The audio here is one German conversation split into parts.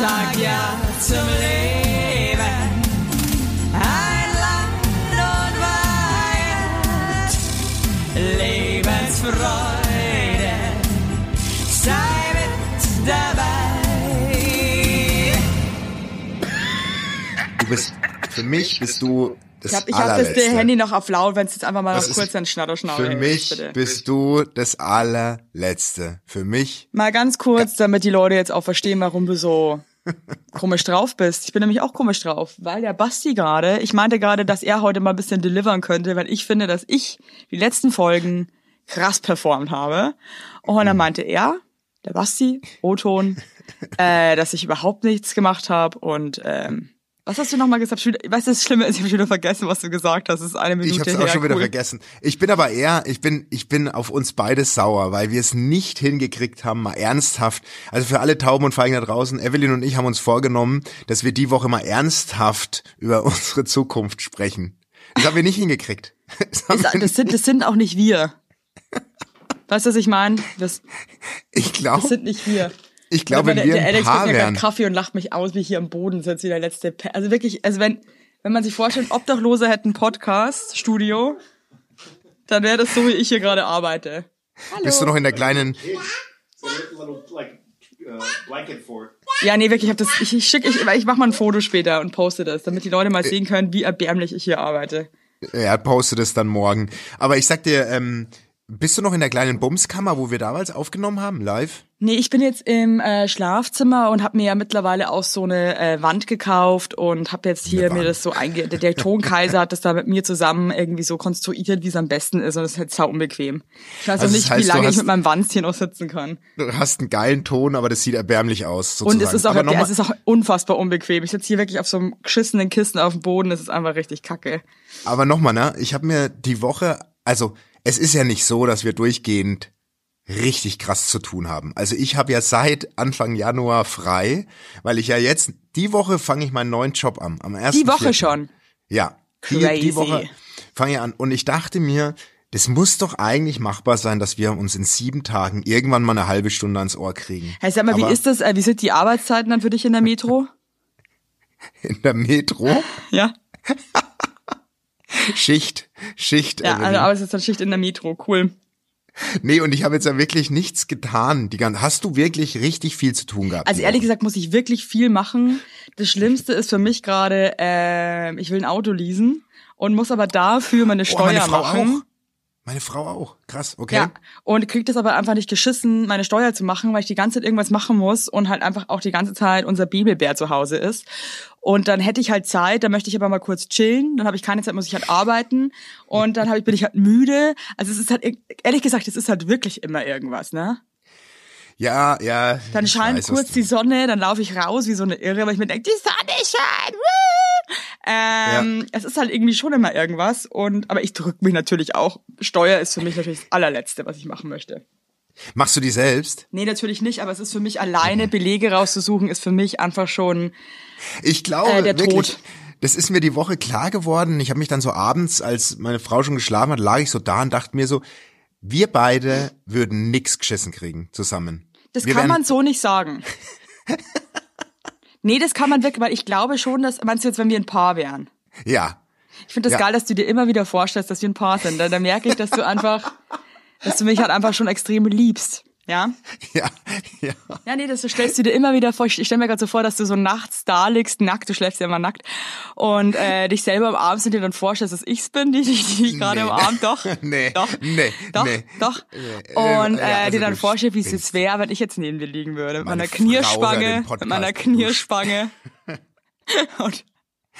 sag ja zum Leben. Ein Land und Weihend, Lebensfreude, sei mit dabei. Du bist, für mich bist du das Ich habe ich hab das. Handy noch auf laut, wenn es jetzt einfach mal Das noch ist- kurz ein Schnatterschnau Für mich bitte. bist du das allerletzte. Für mich, Mal ganz kurz, damit die Leute jetzt auch verstehen, warum du so komisch drauf bist. Ich bin nämlich auch komisch drauf, weil der Basti gerade, ich meinte gerade, dass er heute mal ein bisschen delivern könnte, weil ich finde, dass ich die letzten Folgen krass performt habe. Und dann meinte er, der Basti, O-Ton, äh, dass ich überhaupt nichts gemacht habe und ähm, was hast du nochmal gesagt? Ich weiß, das Schlimme ist, ich habe schon wieder vergessen, was du gesagt hast. Das ist eine Minute ich habe es her. auch schon wieder cool. vergessen. Ich bin aber eher, ich bin, ich bin auf uns beide sauer, weil wir es nicht hingekriegt haben, mal ernsthaft. Also für alle Tauben und Feigen da draußen, Evelyn und ich haben uns vorgenommen, dass wir die Woche mal ernsthaft über unsere Zukunft sprechen. Das haben wir nicht hingekriegt. Das haben Das, das, sind, das sind auch nicht wir. Weißt du, was ich meine? Das, ich das glaube, sind nicht wir. Ich glaube, der, wenn wir der ein Alex gibt mir gerade. Kaffee und lacht mich aus, wie ich hier am Boden sitze, wie der letzte. Pe also wirklich, also wenn, wenn man sich vorstellt, Obdachlose hätten Podcast, Studio, dann wäre das so, wie ich hier gerade arbeite. Hallo. Bist du noch in der kleinen, uh. Ja, nee, wirklich, ich hab das, ich, ich schick, ich, ich mach mal ein Foto später und poste das, damit die Leute mal sehen können, wie erbärmlich ich hier arbeite. er postet es dann morgen. Aber ich sag dir, ähm, bist du noch in der kleinen Bumskammer, wo wir damals aufgenommen haben, live? Nee, ich bin jetzt im äh, Schlafzimmer und habe mir ja mittlerweile auch so eine äh, Wand gekauft und habe jetzt hier mir das so einge... Der, der Tonkaiser hat das da mit mir zusammen irgendwie so konstruiert, wie es am besten ist und das ist halt sau unbequem. Ich weiß Also auch nicht, heißt, wie lange ich hast- mit meinem Wanzchen noch sitzen kann. Du hast einen geilen Ton, aber das sieht erbärmlich aus. Sozusagen. Und es ist auch, mal- es ist auch unfassbar unbequem. Ich sitze hier wirklich auf so einem geschissenen Kissen auf dem Boden, das ist einfach richtig kacke. Aber nochmal, ne? Ich habe mir die Woche, also es ist ja nicht so, dass wir durchgehend richtig krass zu tun haben. Also ich habe ja seit Anfang Januar frei, weil ich ja jetzt, die Woche fange ich meinen neuen Job an. Am 1. Die Woche schon. Ja. Die, Crazy. die Woche fange ich an. Und ich dachte mir, das muss doch eigentlich machbar sein, dass wir uns in sieben Tagen irgendwann mal eine halbe Stunde ans Ohr kriegen. Hey, sag mal, Aber wie ist das, äh, wie sind die Arbeitszeiten dann für dich in der Metro? In der Metro, Ja? Schicht, Schicht. Ja, also arbeitest dann Schicht in der Metro, cool. Nee, und ich habe jetzt ja wirklich nichts getan. Die ganze, hast du wirklich richtig viel zu tun gehabt? Also ehrlich gesagt muss ich wirklich viel machen. Das Schlimmste ist für mich gerade, ähm, ich will ein Auto leasen und muss aber dafür meine Oh, Steuer meine Frau machen. auch. Meine Frau auch. Krass, okay. Ja, und krieg das aber einfach nicht geschissen, meine Steuer zu machen, weil ich die ganze Zeit irgendwas machen muss und halt einfach auch die ganze Zeit unser Bibelbär zu Hause ist. Und dann hätte ich halt Zeit, dann möchte ich aber mal kurz chillen, dann habe ich keine Zeit, muss ich halt arbeiten und dann ich, bin ich halt müde. Also es ist halt, ehrlich gesagt, es ist halt wirklich immer irgendwas, ne? Ja, ja. Dann scheint weiß, kurz die Sonne, dann laufe ich raus wie so eine Irre, weil ich mir denke, die Sonne scheint. Woo! Ähm, Es ist halt irgendwie schon immer irgendwas. Und aber ich drück mich natürlich auch. Steuer ist für mich natürlich das allerletzte, was ich machen möchte. Machst du die selbst? Nee, natürlich nicht, aber es ist für mich alleine Belege rauszusuchen, ist für mich einfach schon. Ich glaube Äh, der wirklich. Tod. Das ist mir die Woche klar geworden. Ich habe mich dann so abends, als meine Frau schon geschlafen hat, lag ich so da und dachte mir so, wir beide würden nix geschissen kriegen zusammen. Das wir kann man so nicht sagen. nee, das kann man wirklich, weil ich glaube schon, dass, meinst du jetzt, wenn wir ein Paar wären? Ja. Ich finde das Ja. geil, dass du dir immer wieder vorstellst, dass wir ein Paar sind. Da, da merke ich, dass du einfach, dass du mich halt einfach schon extrem liebst. Ja? Ja, ja. Ja, nee, das stellst du dir immer wieder vor. Ich stelle mir gerade so vor, dass du so nachts da liegst, nackt, du schläfst ja immer nackt, und äh, dich selber am Abend und dir dann vorstellst, dass ich's bin, die dich die dich gerade Nee. am Abend doch. Nee, Doch. nee, Doch, nee. doch. Nee, Und ja, äh, also dir dann vorstellst, wie es jetzt wäre, wenn ich jetzt neben dir liegen würde. Mit Meine meiner den Knierspange, Podcast. mit meiner Knierspange. und Ich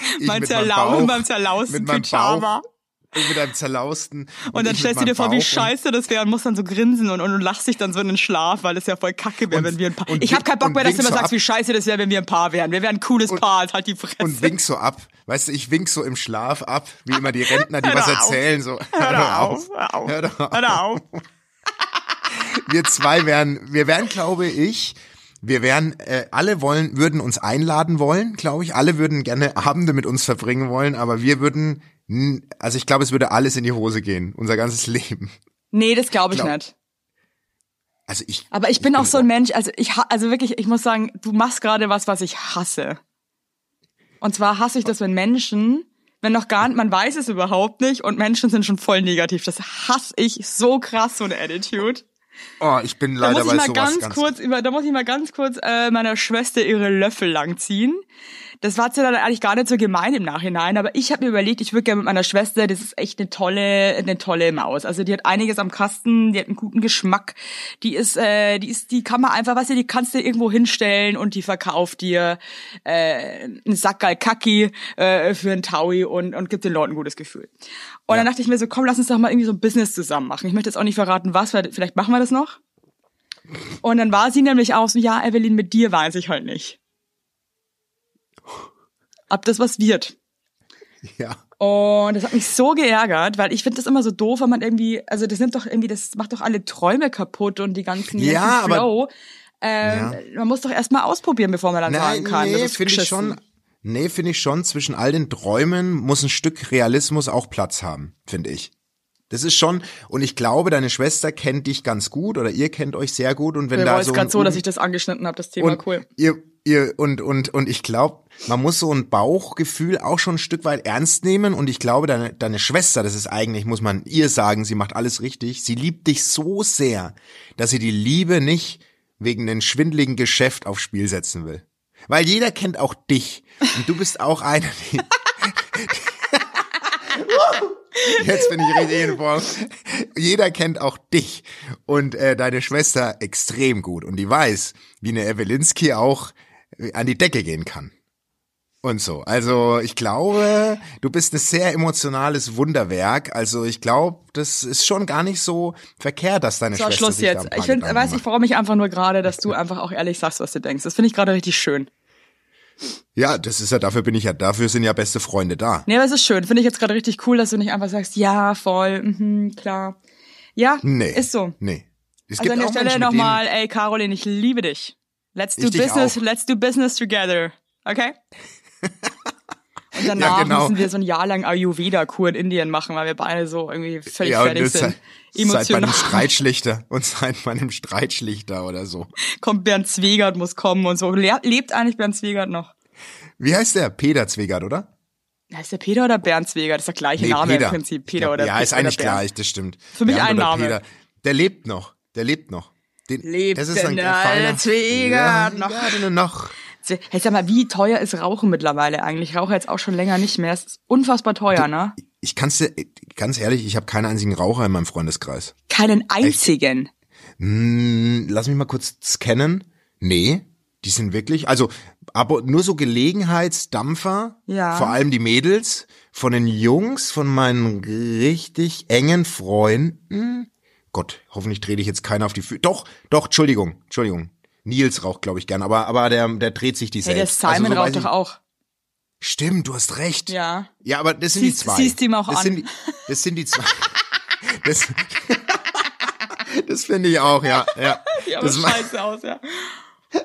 mein mit meinem Zerlau, Bauch, beim zerlausten mit meinem Pyjama. Bauch, und mit einem zerlausten. Und dann ich stellst du dir vor, wie scheiße das wäre und musst dann so grinsen und, und, und lachst dich dann so in den Schlaf, weil es ja voll kacke wäre, Und- wenn wir ein Paar... und Ich hab wink- keinen Bock und mehr, dass du immer so sagst, wie scheiße das wäre, wenn wir ein Paar wären. Wir wären ein cooles Paar, halt die Fresse. Und wink so ab. Weißt du, ich wink so im Schlaf ab, wie immer die Rentner, die Hör was erzählen, so. Hör doch auf, hör auf, Hör auf. hör auf. Wir zwei wären, wir wären, glaube ich, wir wären, äh, alle wollen, würden uns einladen wollen, glaube ich. Alle würden gerne Abende mit uns verbringen wollen, aber wir würden, also ich glaube, es würde alles in die Hose gehen, unser ganzes Leben. Nee, das glaube ich Glaub- nicht. Also ich. Aber ich bin auch so ein Mensch, also ich also wirklich, ich muss sagen, du machst gerade was, was ich hasse. Und zwar hasse ich das, wenn Menschen, wenn noch gar nicht, man weiß es überhaupt nicht und Menschen sind schon voll negativ. Das hasse ich so krass, so eine Attitude. Oh, ich bin Da leider muss ich bei mal ganz, ganz kurz über, da muss ich mal ganz kurz äh, meiner Schwester ihre Löffel langziehen. Das war ja dann eigentlich gar nicht so gemein im Nachhinein, aber ich habe mir überlegt, ich würde gerne mit meiner Schwester, das ist echt eine tolle, eine tolle Maus. Also die hat einiges am Kasten, die hat einen guten Geschmack, die ist, äh, die ist, die kann man einfach, weißt du, die kannst du irgendwo hinstellen und die verkauft dir äh, einen Sack Kaki äh, für einen Taui und, und gibt den Leuten ein gutes Gefühl. Und dann dachte ich mir so, komm, lass uns doch mal irgendwie so ein Business zusammen machen. Ich möchte jetzt auch nicht verraten, was, weil vielleicht machen wir das noch. Und dann war sie nämlich auch so, ja, Evelyn, mit dir weiß ich halt nicht. Ob das was wird. Ja. Und das hat mich so geärgert, weil ich finde das immer so doof, wenn man irgendwie, also das nimmt doch irgendwie, das macht doch alle Träume kaputt und die ganzen, Ja, ganzen aber- Flow. Ähm, Man muss doch erstmal ausprobieren, bevor man dann sagen kann. das nee, finde ich schon. Nee, finde ich schon. Zwischen all den Träumen muss ein Stück Realismus auch Platz haben, finde ich. Das ist schon, und ich glaube, deine Schwester kennt dich ganz gut oder ihr kennt euch sehr gut und wenn Mir da war es so gerade ein so, dass ich das angeschnitten habe, das Thema cool. ihr, ihr und und und ich glaube, man muss so ein Bauchgefühl auch schon ein Stück weit ernst nehmen und ich glaube, deine deine Schwester, das ist eigentlich, muss man ihr sagen, sie macht alles richtig. Sie liebt dich so sehr, dass sie die Liebe nicht wegen einem schwindligen Geschäft aufs Spiel setzen will. Weil jeder kennt auch dich und du bist auch einer, die Jetzt bin ich richtig in Form. Jeder kennt auch dich und äh, deine Schwester extrem gut und die weiß, wie eine Evelinski auch äh, an die Decke gehen kann. Und so. Also ich glaube, du bist ein sehr emotionales Wunderwerk. Also ich glaube, das ist schon gar nicht so verkehrt, dass deine So, Schwester Schluss sich da jetzt. paar Ich Gedanken weiß ich freue mich einfach nur gerade, dass du einfach auch ehrlich sagst, was du denkst. Das finde ich gerade richtig schön. Ja, das ist ja, dafür bin ich ja, dafür sind ja beste Freunde da. Nee, aber es ist schön. Finde ich jetzt gerade richtig cool, dass du nicht einfach sagst, ja, voll, mhm, klar. Ja, Nee. ist so. Nee. Es Also an der Stelle nochmal, ey Caroline, ich liebe dich. Let's do business, let's do business together. Okay? Und danach Ja, genau. müssen wir so ein Jahr lang Ayurveda-Kur in Indien machen, weil wir beide so irgendwie völlig Ja, fertig sind. seid, seid bei Emotional. einem Streitschlichter und seid bei einem Streitschlichter oder so. Kommt Bernd Zwegert, muss kommen und so. Le lebt eigentlich Bernd Zwegert noch? Wie heißt der? Peter Zwegert, oder? Heißt der Peter oder Bernd Zwegert? Das ist der gleiche Name im Prinzip. Peter Ja, oder Ja, ist oder eigentlich gleich, das stimmt. Für mich Bernd ein Name. Peter. Der lebt noch. Der lebt noch. Den, Lebt das ist ein der feiner- Zwegert noch? Noch. Hey, sag mal, wie teuer ist Rauchen mittlerweile eigentlich? Ich rauche jetzt auch schon länger nicht mehr. Es ist unfassbar teuer, ne? Ich kann's dir, ganz ehrlich, ich habe keinen einzigen Raucher in meinem Freundeskreis. Keinen einzigen. Hm, lass mich mal kurz scannen. Nee, die sind wirklich, also aber nur so Gelegenheitsdampfer, Ja. vor allem die Mädels, von den Jungs, von meinen richtig engen Freunden. Gott, hoffentlich drehe ich jetzt keiner auf die Füße. Doch, doch, Entschuldigung, Entschuldigung. Nils raucht, glaube ich, gern, aber, aber der, der dreht sich die Hey, der selbst. Simon Also, so raucht doch auch. Stimmt, du hast recht. Ja. Ja, aber das sind Siehst- die zwei. siehst ihm auch das an. Sind die, das sind die zwei. Das, das finde ich auch, ja. ja. Ja, das aber ma- scheiße aus, ja.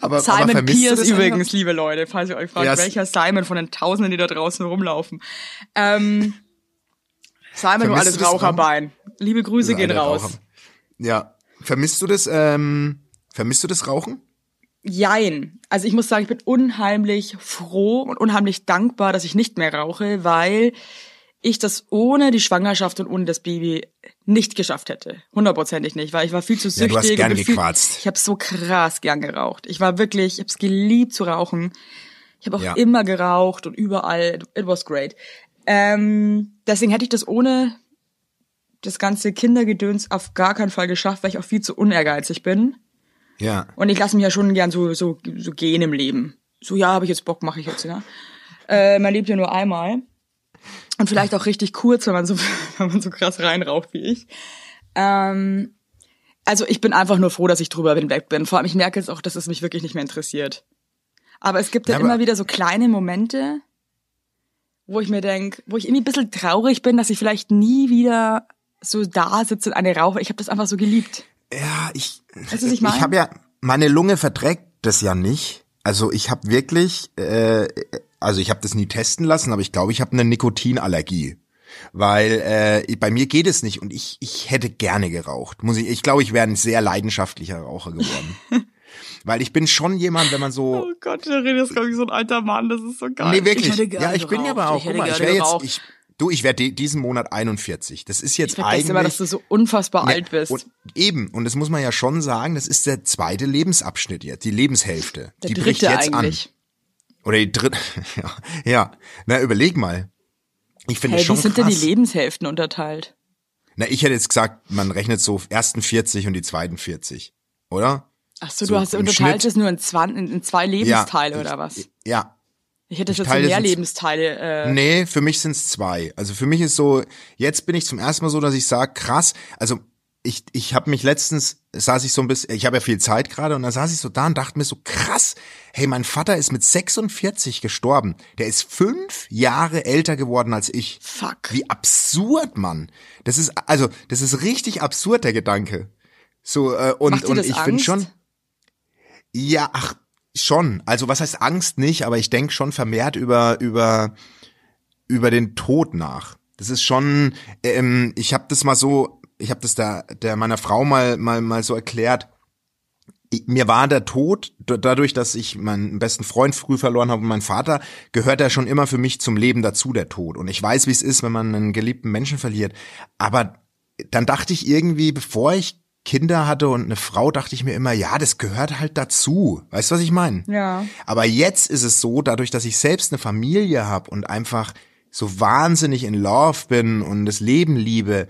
aber, aber Simon du Pierce das übrigens, liebe Leute, falls ihr euch fragt, Ja, es- welcher Simon von den Tausenden, die da draußen rumlaufen. Ähm, Simon, du das Raucherbein. Liebe Grüße gehen raus. Raucher. Ja. Vermisst du das, ähm, vermisst du das Rauchen? Jein. Also ich muss sagen, ich bin unheimlich froh und unheimlich dankbar, dass ich nicht mehr rauche, weil ich das ohne die Schwangerschaft und ohne das Baby nicht geschafft hätte. Hundertprozentig nicht, weil ich war viel zu Ja, süchtig. du hast und gern bin viel- gequarzt. Ich habe so krass gern geraucht. Ich war wirklich, ich habe es geliebt zu rauchen. Ich habe auch Ja. immer geraucht und überall. It was great. Ähm, deswegen hätte ich das ohne das ganze Kindergedöns auf gar keinen Fall geschafft, weil ich auch viel zu unehrgeizig bin. Ja. Und ich lasse mich ja schon gern so, so, so gehen im Leben. So, ja, habe ich jetzt Bock, mache ich jetzt, ja. Äh, man lebt ja nur einmal. Und vielleicht auch richtig kurz, wenn man so, wenn man so krass reinraucht wie ich. Ähm, also ich bin einfach nur froh, dass ich drüber hinweg bin. Vor allem, ich merke jetzt auch, dass es mich wirklich nicht mehr interessiert. Aber es gibt Ja, aber- immer wieder so kleine Momente, wo ich mir denk, wo ich irgendwie ein bisschen traurig bin, dass ich vielleicht nie wieder so da sitze und eine rauche. Ich habe das einfach so geliebt. Ja, ich, Weißt du, ich meine? habe ja, meine Lunge verträgt das ja nicht. Also ich habe wirklich, äh, also ich habe das nie testen lassen, aber ich glaube, ich habe eine Nikotinallergie. Weil äh, bei mir geht es nicht und ich, ich hätte gerne geraucht. Muss ich, ich glaube, ich wäre ein sehr leidenschaftlicher Raucher geworden. Weil ich bin schon jemand, wenn man so. Oh Gott, der redet glaube ich, so ein alter Mann, das ist so geil. Nee, wirklich. Ich hätte gerne ja, ich bin ja aber auch. Ich guck hätte mal, ich gerne wäre jetzt. geraucht. Ich, du, ich werde diesen Monat 41. Das ist jetzt Ich eigentlich. immer, dass du so unfassbar Ja, alt bist. Und eben, und das muss man ja schon sagen, das ist der zweite Lebensabschnitt jetzt, die Lebenshälfte. der die bricht dritte jetzt eigentlich. an. Oder die dritte, ja, ja. Na, überleg mal. Ich finde Hey, schon wie sind krass. denn die Lebenshälften unterteilt? Na, ich hätte jetzt gesagt, man rechnet so ersten 40 und die zweiten 40, oder? Ach so, So du hast unterteilt Schnitt- es nur in, zwan, in, zwei Lebensteile ja, oder ich, was? Ja. Ich hätte ich jetzt so mehr Lebensteile. Äh, Nee, für mich sind es zwei. Also für mich ist so, jetzt bin ich zum ersten Mal so, dass ich sage, krass, also ich, ich habe mich letztens, saß ich so ein bisschen, ich habe ja viel Zeit gerade und dann saß ich so da und dachte mir so, krass, hey, mein Vater ist mit 46 gestorben. Der ist fünf Jahre älter geworden als ich. Fuck. Wie absurd, Mann. Das ist, also, das ist richtig absurd, der Gedanke. So, äh, und, und ich finde schon, ja, ach, schon. Also was heißt Angst nicht, aber ich denke schon vermehrt über, über, über den Tod nach. Das ist schon, ähm, ich habe das mal so, ich habe das der, der meiner Frau mal, mal, mal so erklärt. Mir war der Tod, dadurch, dass ich meinen besten Freund früh verloren habe und meinen Vater, gehört er schon immer für mich zum Leben dazu, der Tod. Und ich weiß, wie es ist, wenn man einen geliebten Menschen verliert. Aber dann dachte ich irgendwie, bevor ich Kinder hatte und eine Frau, dachte ich mir immer, ja, das gehört halt dazu. Weißt du, was ich meine? Ja. Aber jetzt ist es so, dadurch, dass ich selbst eine Familie habe und einfach so wahnsinnig in Love bin und das Leben liebe,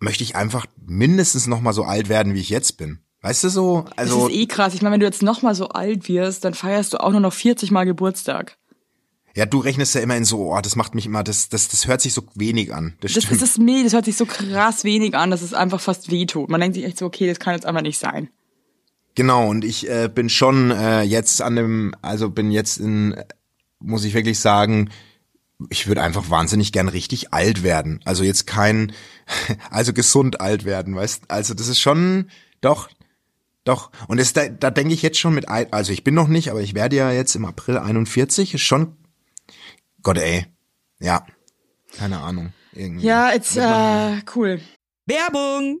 möchte ich einfach mindestens noch mal so alt werden, wie ich jetzt bin. Weißt du so? Also das ist eh krass. Ich meine, wenn du jetzt noch mal so alt wirst, dann feierst du auch nur noch 40 Mal Geburtstag. Ja, du rechnest ja immer in so, oh, das macht mich immer, das, das, das hört sich so wenig an. Das, Das, stimmt. das ist mir, das hört sich so krass wenig an, dass es einfach fast wehtut. Man denkt sich echt so, okay, das kann jetzt einfach nicht sein. Genau, und ich äh, bin schon äh, jetzt an dem, also bin jetzt in, muss ich wirklich sagen, ich würde einfach wahnsinnig gern richtig alt werden. Also jetzt kein, also gesund alt werden, weißt Also das ist schon, doch, doch. Und das, da, da denke ich jetzt schon mit, also ich bin noch nicht, aber ich werde ja jetzt im April 41, ist schon, Gott ey, ja, keine Ahnung. Irgendwie. Ja, it's äh, cool. Werbung!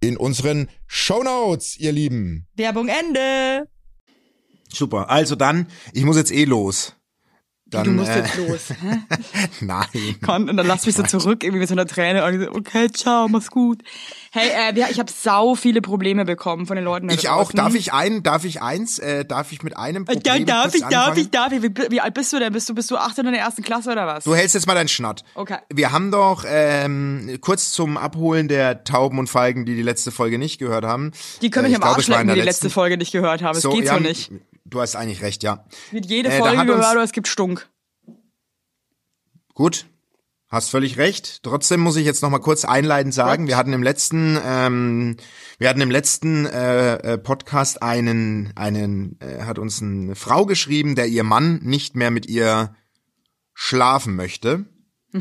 in unseren Shownotes, ihr Lieben. Werbung Ende. Super. Also dann, ich muss jetzt eh los. Dann, du musst äh, jetzt los. Hä? Nein. Komm, und dann lass mich so zurück, irgendwie mit so einer Träne. Und so, okay, ciao, mach's gut. Hey, äh, ich habe sau viele Probleme bekommen von den Leuten Ich auch. Darf ich ein, darf ich eins, äh, darf ich mit einem Äh, Problem Ja, darf ich, darf ich, darf ich. Wie, wie alt bist du denn? Bist du, bist du acht in der ersten Klasse oder was? Du hältst jetzt mal deinen Schnatt. Okay. Wir haben doch ähm, kurz zum Abholen der Tauben und Feigen, die die letzte Folge nicht gehört haben. Die können äh, mich ich am Arsch lecken, die die letzte Folge nicht gehört haben. Es geht so ja, nicht. Du hast eigentlich recht, ja. Wird jede Äh, Folge gehört, aber es gibt Stunk. Gut, hast völlig recht. Trotzdem muss ich jetzt noch mal kurz einleitend sagen, wir hatten im letzten, ähm, wir hatten im letzten äh, äh, Podcast einen, einen, äh, hat uns eine Frau geschrieben, der ihr Mann nicht mehr mit ihr schlafen möchte.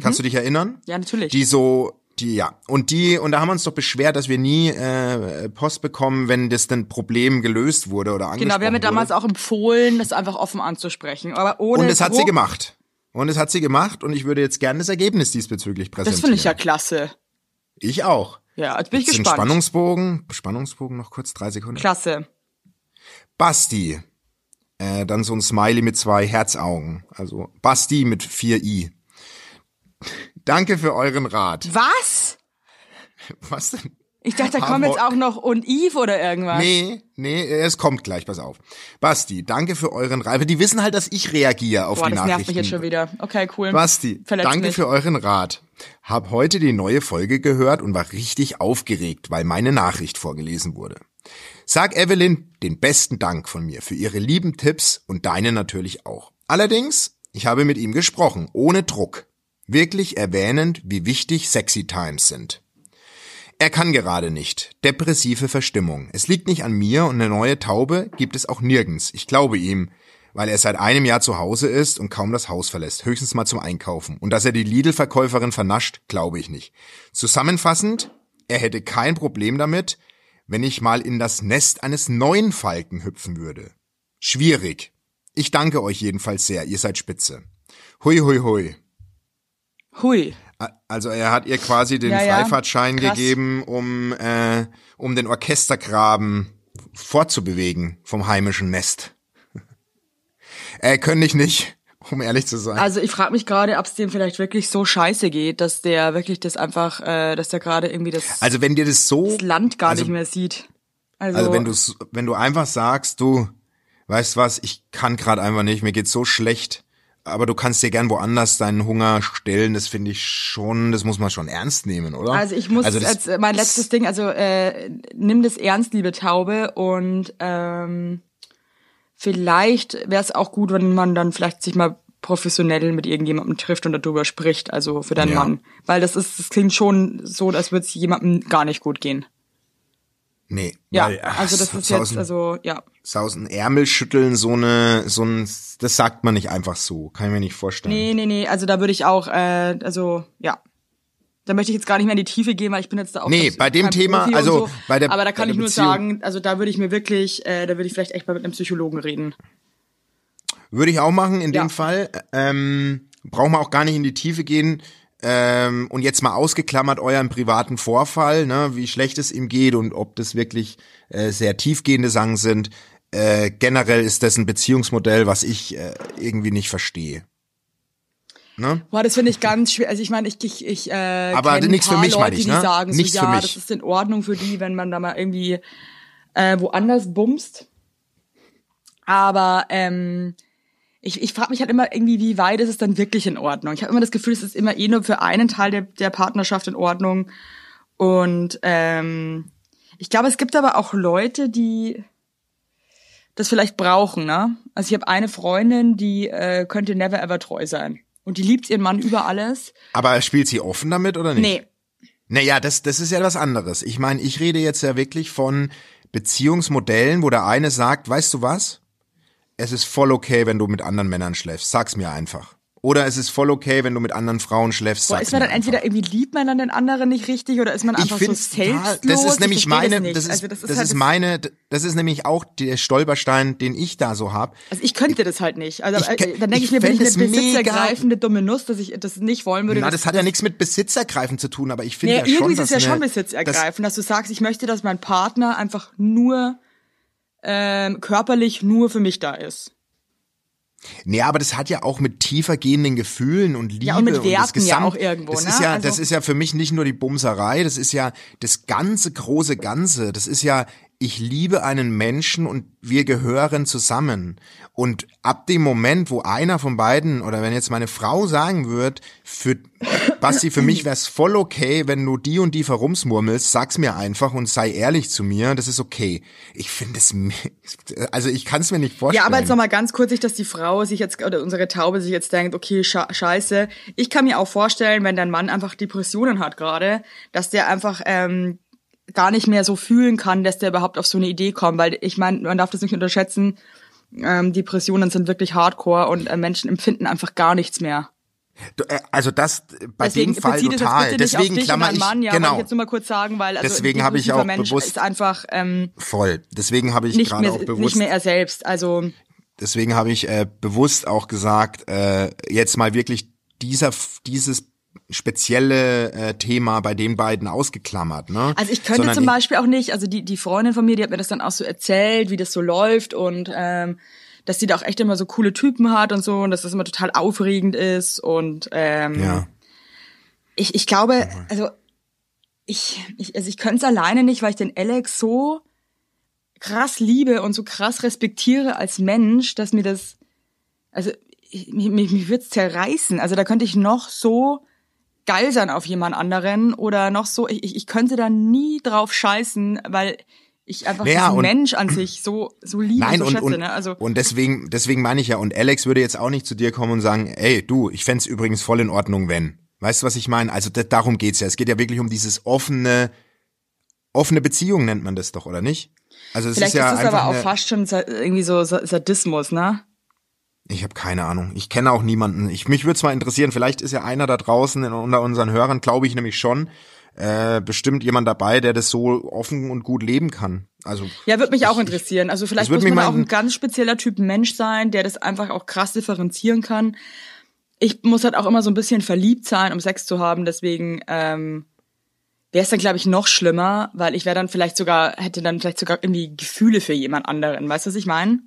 Kannst du dich erinnern? Ja, natürlich. Die so Die, ja. Und die, und da haben wir uns doch beschwert, dass wir nie äh, Post bekommen, wenn das dann Problem gelöst wurde oder angesprochen Genau, wir haben ja damals auch empfohlen, das einfach offen anzusprechen. Aber ohne Und das hat sie gemacht. Und es hat sie gemacht und ich würde jetzt gerne das Ergebnis diesbezüglich präsentieren. Das finde ich ja klasse. Ich auch. Ja, jetzt bin ich Jetzt gespannt. Spannungsbogen, Spannungsbogen noch kurz, drei Sekunden. Klasse. Basti. Äh, dann so ein Smiley mit zwei Herzaugen. Also Basti mit vier I. Danke für euren Rat. Was? Was denn? Ich dachte, da kommen jetzt auch noch und Eve oder irgendwas. Nee, nee, es kommt gleich, pass auf. Basti, danke für euren Rat. Aber Die wissen halt, dass ich reagiere auf Boah, die das Nachrichten. nervt mich jetzt schon wieder. Okay, cool. Basti, Verletzt danke mich. für euren Rat. Hab heute die neue Folge gehört und war richtig aufgeregt, weil meine Nachricht vorgelesen wurde. Sag Evelyn den besten Dank von mir für ihre lieben Tipps und deine natürlich auch. Allerdings, ich habe mit ihm gesprochen, ohne Druck. Wirklich erwähnend, wie wichtig Sexy Times sind. Er kann gerade nicht. Depressive Verstimmung. Es liegt nicht an mir und eine neue Taube gibt es auch nirgends. Ich glaube ihm, weil er seit einem Jahr zu Hause ist und kaum das Haus verlässt, höchstens mal zum Einkaufen. Und dass er die Lidl-Verkäuferin vernascht, glaube ich nicht. Zusammenfassend, er hätte kein Problem damit, wenn ich mal in das Nest eines neuen Falken hüpfen würde. Schwierig. Ich danke euch jedenfalls sehr, ihr seid spitze. Hui, hui, hui. Hui. Also er hat ihr quasi den Ja, ja. Freifahrtschein Krass. gegeben, um, äh, um den Orchestergraben fortzubewegen vom heimischen Nest. äh, könnte ich nicht, um ehrlich zu sein. Also ich frage mich gerade, ob es dem vielleicht wirklich so scheiße geht, dass der wirklich das einfach, äh, dass der gerade irgendwie das, Also wenn dir das so, das Land gar also- nicht mehr sieht. Also, also wenn du wenn du einfach sagst, du weißt was, ich kann gerade einfach nicht, mir geht's so schlecht, aber du kannst dir gern woanders deinen Hunger stillen, das finde ich schon, das muss man schon ernst nehmen, oder? Also ich muss das- als äh, mein letztes Ding, also äh, nimm das ernst, liebe Taube, und ähm, vielleicht wäre es auch gut, wenn man dann vielleicht sich mal professionell mit irgendjemandem trifft und darüber spricht, also für deinen Ja. Mann. Weil das ist, das klingt schon so, als würde es jemandem gar nicht gut gehen. Nee, Ja, weil, ach, also das ist jetzt, dem- also ja. so aus dem Ärmel schütteln, so eine, so ein, das sagt man nicht einfach so, kann ich mir nicht vorstellen. Nee, nee, nee, also da würde ich auch, äh, also ja. Da möchte ich jetzt gar nicht mehr in die Tiefe gehen, weil ich bin jetzt da auch Nee, bei dem Thema, also so. bei der- aber da kann ich nur Beziehung- sagen, also da würde ich mir wirklich, äh, da würde ich vielleicht echt mal mit einem Psychologen reden. Würde ich auch machen in Ja. dem Fall. Ähm, brauchen wir auch gar nicht in die Tiefe gehen. Ähm, und jetzt mal ausgeklammert euren privaten Vorfall, ne, wie schlecht es ihm geht und ob das wirklich äh, sehr tiefgehende Sachen sind. Äh, generell ist das ein Beziehungsmodell, was ich äh, irgendwie nicht verstehe. Ne? Boah, das finde ich ganz schwer. Also ich meine, ich, ich, ich äh, Aber nichts für mich, Leute, meine ich, die ne? sagen Nichts so, für ja, mich. das ist in Ordnung für die, wenn man da mal irgendwie äh, woanders bumst. Aber ähm, ich, ich frage mich halt immer irgendwie, wie weit ist es dann wirklich in Ordnung? Ich habe immer das Gefühl, es ist immer eh nur für einen Teil der, der Partnerschaft in Ordnung. Und ähm, ich glaube, es gibt aber auch Leute, die das vielleicht brauchen, ne? Also ich habe eine Freundin, die äh, könnte never ever treu sein. Und die liebt ihren Mann über alles. Aber spielt sie offen damit oder nicht? Nee, Naja, das, das ist ja was anderes. Ich meine, ich rede jetzt ja wirklich von Beziehungsmodellen, wo der eine sagt, weißt du was? Es ist voll okay, wenn du mit anderen Männern schläfst. Sag's mir einfach. Oder es ist voll okay, wenn du mit anderen Frauen schläfst. Boah, ist man dann einfach. entweder irgendwie liebt man dann den anderen nicht richtig oder ist man ich einfach so finde selbstlos? das ist Ich nämlich meine, nicht. das ist, also das das ist, ist, halt meine, das ist nämlich auch der Stolperstein, den ich da so hab. Also ich könnte das halt nicht. Also Ich äh, dann denke ich, ich mir, bin ich eine besitzergreifende dumme Nuss, dass ich das nicht wollen würde. Na, das hat ja nichts mit Besitzergreifen zu tun, aber ich finde Ja, ja, schon, irgendwie ist dass es ja schon besitzergreifend, dass du sagst, ich möchte, dass mein Partner einfach nur ähm, körperlich nur für mich da ist. Nee, aber das hat ja auch mit tiefer gehenden Gefühlen und Liebe Ja, und mit das Werten ja Gesamt- auch irgendwo, Das ne? ist ja, Also- das ist ja für mich nicht nur die Bumserei, das ist ja das ganze große Ganze. Das ist ja, ich liebe einen Menschen und wir gehören zusammen. Und ab dem Moment, wo einer von beiden oder wenn jetzt meine Frau sagen wird, für Basti, für mich wär's voll okay, wenn du die und die verrumsmurmelst, sag's mir einfach und sei ehrlich zu mir, das ist okay. Ich finde es, also ich kann es mir nicht vorstellen. Ja, aber jetzt nochmal ganz kurz, nicht, dass die Frau sich jetzt, oder unsere Taube sich jetzt denkt, okay, sche scheiße. Ich kann mir auch vorstellen, wenn dein Mann einfach Depressionen hat gerade, dass der einfach ähm, gar nicht mehr so fühlen kann, dass der überhaupt auf so eine Idee kommt. Weil ich meine, man darf das nicht unterschätzen, ähm, Depressionen sind wirklich hardcore und äh, Menschen empfinden einfach gar nichts mehr. Du, äh, Also das äh, bei Deswegen dem Fall total. nicht Deswegen klammer ich Mann, ja, genau ich jetzt nur mal kurz sagen, weil also Deswegen habe ich auch Mensch bewusst- ist einfach ähm, voll. Deswegen habe ich nicht gerade auch nicht bewusst mehr er selbst. Also deswegen habe ich äh, bewusst auch gesagt, äh, jetzt mal wirklich dieser dieses spezielle äh, Thema bei den beiden ausgeklammert. Ne? Also ich könnte Sondern zum Beispiel auch nicht, also die, die Freundin von mir, die hat mir das dann auch so erzählt, wie das so läuft und ähm, dass sie da auch echt immer so coole Typen hat und so und dass das immer total aufregend ist und ähm, Ja. ich, ich glaube, also ich, ich, also ich könnte es alleine nicht, weil ich den Alex so krass liebe und so krass respektiere als Mensch, dass mir das, also ich, mich, mich, mich wird's zerreißen. Also da könnte ich noch so geil sein auf jemand anderen oder noch so, ich, ich- ich könnte da nie drauf scheißen, weil ich einfach Naja, diesen und- Mensch an sich so, so liebe Nein, und so und, schätze. und, ne? Also und deswegen, deswegen meine ich ja, und Alex würde jetzt auch nicht zu dir kommen und sagen, ey, du, ich fänd's übrigens voll in Ordnung, wenn. Weißt du, was ich meine? Also da, darum geht's ja. Es geht ja wirklich um dieses offene, offene Beziehung nennt man das doch, oder nicht? Also es vielleicht ist ja ist das einfach aber auch fast schon irgendwie so Sa- Sadismus, ne? Ich habe keine Ahnung. Ich kenne auch niemanden. Ich mich würde es mal interessieren. Vielleicht ist ja einer da draußen in, unter unseren Hörern, glaube ich nämlich schon, äh, bestimmt jemand dabei, der das so offen und gut leben kann. Also Ja, würde mich auch ich- interessieren. Also vielleicht muss man auch in- ein ganz spezieller Typ Mensch sein, der das einfach auch krass differenzieren kann. Ich muss halt auch immer so ein bisschen verliebt sein, um Sex zu haben. Deswegen ähm, wäre es dann, glaube ich, noch schlimmer, weil ich wäre dann vielleicht sogar, hätte dann vielleicht sogar irgendwie Gefühle für jemand anderen. Weißt du, was ich meine?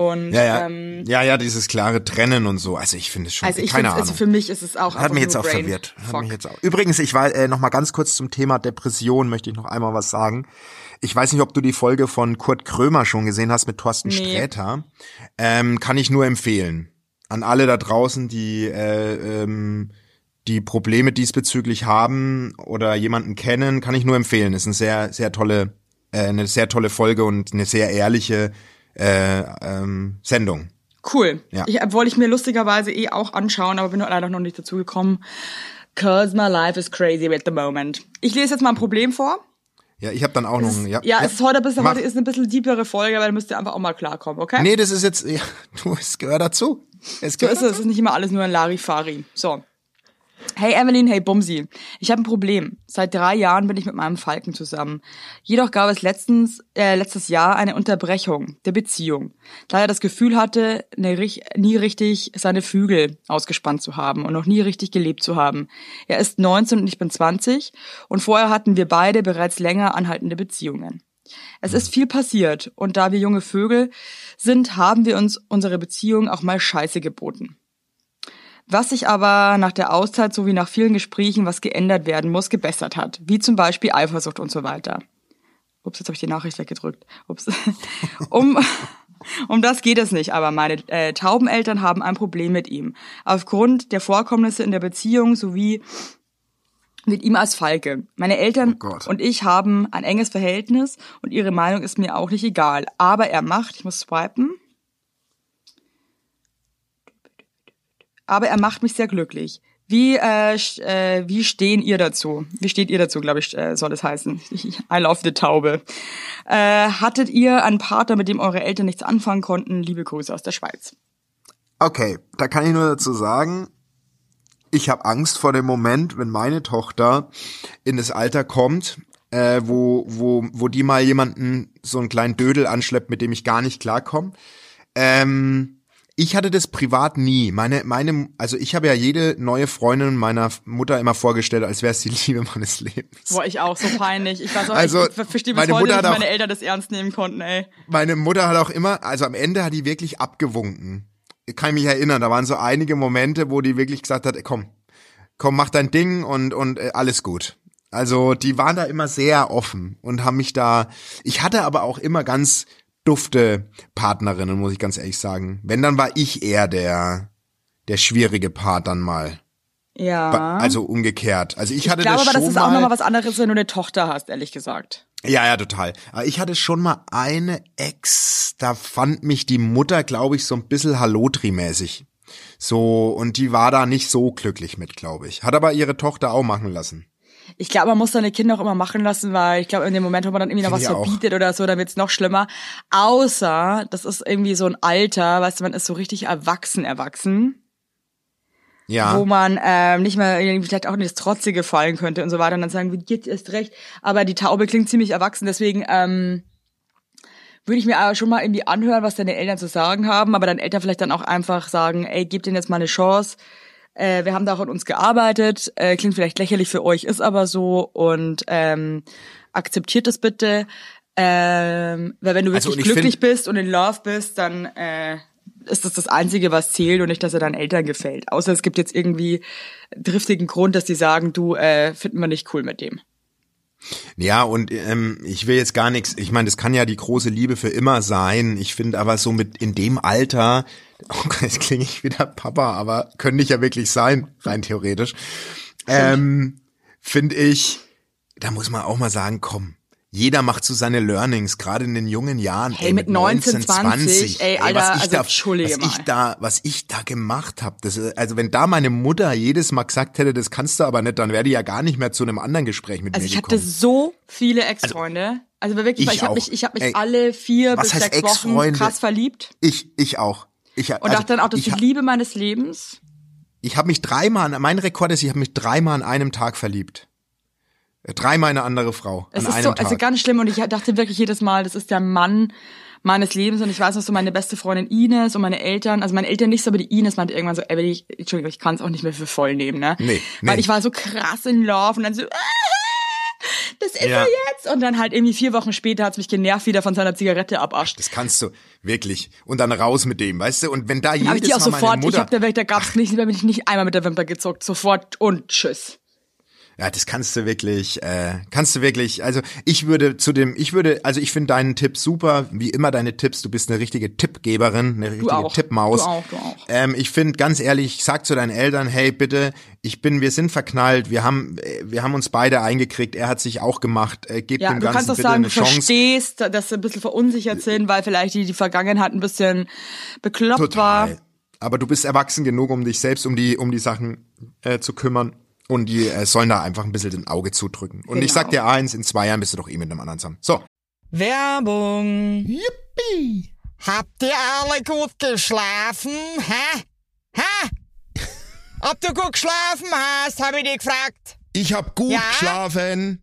Und ja, ja, ähm, ja, ja, dieses klare Trennen und so. Also ich finde es schon. also ich keine finde, Ahnung. also für mich ist es auch Hat mich jetzt auch Brain verwirrt. Hat mich jetzt auch. Übrigens, ich war äh, noch mal ganz kurz zum Thema Depression möchte ich noch einmal was sagen. Ich weiß nicht, ob du die Folge von Kurt Krömer schon gesehen hast mit Thorsten Nee. Sträter. Ähm, kann ich nur empfehlen an alle da draußen, die äh, ähm, die Probleme diesbezüglich haben oder jemanden kennen, kann ich nur empfehlen. Ist eine sehr sehr tolle äh, eine sehr tolle Folge und eine sehr ehrliche äh, ähm, Sendung. Cool. Ja. Ich, wollte ich mir lustigerweise eh auch anschauen, aber bin leider noch nicht dazu gekommen. Cause my life is crazy at the moment. Ich lese jetzt mal ein Problem vor. Ja, ich habe dann auch noch ein, ja. Ja, es ist heute, ein bisschen, Mach. heute ist eine bisschen deepere Folge, aber da müsst ihr einfach auch mal klarkommen, okay? Nee, das ist jetzt, ja, du, es gehört dazu. Es So gehört ist es. Es ist nicht immer alles nur ein Larifari. So. Hey Evelyn, hey Bumsi. Ich habe ein Problem. Seit drei Jahren bin ich mit meinem Falken zusammen. Jedoch gab es letztens, äh, letztes Jahr eine Unterbrechung der Beziehung, da er das Gefühl hatte, ne, nie richtig seine Flügel ausgespannt zu haben und noch nie richtig gelebt zu haben. Er ist 19 und ich bin 20 und vorher hatten wir beide bereits länger anhaltende Beziehungen. Es ist viel passiert und da wir junge Vögel sind, haben wir uns unsere Beziehung auch mal scheiße geboten. Was sich aber nach der Auszeit sowie nach vielen Gesprächen, was geändert werden muss, gebessert hat. Wie zum Beispiel Eifersucht und so weiter. Ups, jetzt habe ich die Nachricht weggedrückt. Ups. um, um das geht es nicht, aber meine äh, Taubeneltern haben ein Problem mit ihm. Aufgrund der Vorkommnisse in der Beziehung sowie mit ihm als Falke. Meine Eltern Gott. und ich haben ein enges Verhältnis und ihre Meinung ist mir auch nicht egal. Aber er macht, ich muss swipen, aber er macht mich sehr glücklich. Wie, äh, äh, wie stehen ihr dazu? Wie steht ihr dazu, glaube ich, äh, soll es heißen. I love the Taube. Äh, hattet ihr einen Partner, mit dem eure Eltern nichts anfangen konnten? Liebe Grüße aus der Schweiz. Okay, da kann ich nur dazu sagen, ich habe Angst vor dem Moment, wenn meine Tochter in das Alter kommt, äh, wo, wo, wo die mal jemanden so einen kleinen Dödel anschleppt, mit dem ich gar nicht klarkomme. Ähm, ich hatte das privat nie. Meine, meine, also ich habe ja jede neue Freundin meiner Mutter immer vorgestellt, als wäre es die Liebe meines Lebens. Boah, ich auch, so peinlich. Ich weiß auch, Also, ich, ich verstehe bis meine heute Mutter wie meine auch- Eltern das ernst nehmen konnten, ey. meine Mutter hat auch immer, also am Ende hat die wirklich abgewunken. Ich kann mich erinnern, da waren so einige Momente, wo die wirklich gesagt hat, komm, komm, mach dein Ding und, und äh, alles gut. Also die waren da immer sehr offen und haben mich da, ich hatte aber auch immer ganz dufte Partnerinnen, muss ich ganz ehrlich sagen. Wenn, dann war ich eher der, der schwierige Part dann mal. Ja. Also umgekehrt. Also ich, ich hatte glaube das aber, schon das ist mal, auch nochmal was anderes, wenn du eine Tochter hast, ehrlich gesagt. Ja, ja, total. Aber ich hatte schon mal eine Ex, da fand mich die Mutter, glaube ich, so ein bisschen Hallotri-mäßig. So, und die war da nicht so glücklich mit, glaube ich. Hat aber ihre Tochter auch machen lassen. Ich glaube, man muss seine Kinder auch immer machen lassen, weil ich glaube, in dem Moment, wo man dann irgendwie noch was ich auch. verbietet oder so, dann wird's noch schlimmer. Außer, das ist irgendwie so ein Alter, weißt du, man ist so richtig erwachsen, erwachsen. Ja. wo man ähm, nicht mehr irgendwie vielleicht auch in das Trotzige fallen könnte und so weiter und dann sagen wir, jetzt ist recht. Aber die Taube klingt ziemlich erwachsen, deswegen ähm, würde ich mir aber schon mal irgendwie anhören, was deine Eltern zu sagen haben, aber deine Eltern vielleicht dann auch einfach sagen, ey, gib denen jetzt mal eine Chance. Äh, wir haben da auch an uns gearbeitet, äh, klingt vielleicht lächerlich für euch, ist aber so und ähm, akzeptiert es bitte. Ähm, weil wenn du Also, wirklich ich glücklich find- bist und in Love bist, dann äh, ist das das Einzige, was zählt und nicht, dass er deinen Eltern gefällt. Außer es gibt jetzt irgendwie driftigen Grund, dass die sagen, du äh, finden wir nicht cool mit dem. Ja, und ähm, ich will jetzt gar nichts, ich meine, das kann ja die große Liebe für immer sein. Ich finde aber so mit in dem Alter, oh Gott, jetzt klinge ich wieder Papa, aber könnte ich ja wirklich sein, rein theoretisch. Ähm, finde ich, da muss man auch mal sagen, komm, jeder macht so seine Learnings, gerade in den jungen Jahren. Hey, ey, mit 19, 20, ey, Alter, was ich also da, was ich mal. da, was ich da gemacht habe, das, ist- also wenn da meine Mutter jedes Mal gesagt hätte, das kannst du aber nicht, dann wäre die ja gar nicht mehr zu einem anderen Gespräch mit Also mir ich hatte gekommen. so viele Ex-Freunde. Also, wirklich, ich ich habe mich, ich habe mich Ey, alle vier bis sechs Wochen krass verliebt Ich, ich auch. Ich, und dachte dann auch, das ist ich, die Liebe meines Lebens. ich habe mich dreimal, mein Rekord ist, ich habe mich dreimal an einem Tag verliebt. Äh, Dreimal in eine andere Frau. Es an ist einem so, Tag. also ganz schlimm und ich dachte wirklich jedes Mal, das ist der Mann meines Lebens und ich weiß noch so meine beste Freundin Ines und meine Eltern, also meine Eltern nicht so, aber die Ines meinte irgendwann so, ey, ich, Entschuldigung, ich kann es auch nicht mehr für voll nehmen, ne? Nee, Weil nee. ich war so krass in Love und dann so, das ist Ja. er jetzt und dann halt irgendwie vier Wochen später hat's mich genervt, wieder von seiner Zigarette abascht. das kannst du wirklich und dann raus mit dem, weißt du? Und wenn da jedes Aber ich die auch Mal sofort, meine ich Mutter, hab da wirklich, da gab's nicht, da bin ich nicht einmal mit der Wimper gezuckt, sofort und tschüss. Ja, das kannst du wirklich, äh, kannst du wirklich. Also ich würde zu dem, ich würde, also ich finde deinen Tipp super, wie immer deine Tipps. Du bist eine richtige Tippgeberin, eine richtige auch. Tippmaus. Du auch, du auch. Ähm, ich finde ganz ehrlich, sag zu deinen Eltern, hey bitte, ich bin, wir sind verknallt, wir haben, äh, wir haben uns beide eingekriegt. Er hat sich auch gemacht. Äh, gebt Ja, dem du Ganzen kannst auch bitte sagen, eine du Chance. verstehst, dass sie ein bisschen verunsichert sind, weil vielleicht die, die Vergangenheit ein bisschen bekloppt war. Total. Aber du bist erwachsen genug, um dich selbst um die, um die Sachen äh, zu kümmern. Und die äh, sollen da einfach ein bisschen den Auge zudrücken. Und ich Genau. sag dir eins, in zwei Jahren bist du doch eh mit einem anderen zusammen. So. Werbung. Yippie! Habt ihr alle gut geschlafen? Hä? Hä? Ob du gut geschlafen hast, habe ich dich gefragt. Ich hab gut Ja? geschlafen.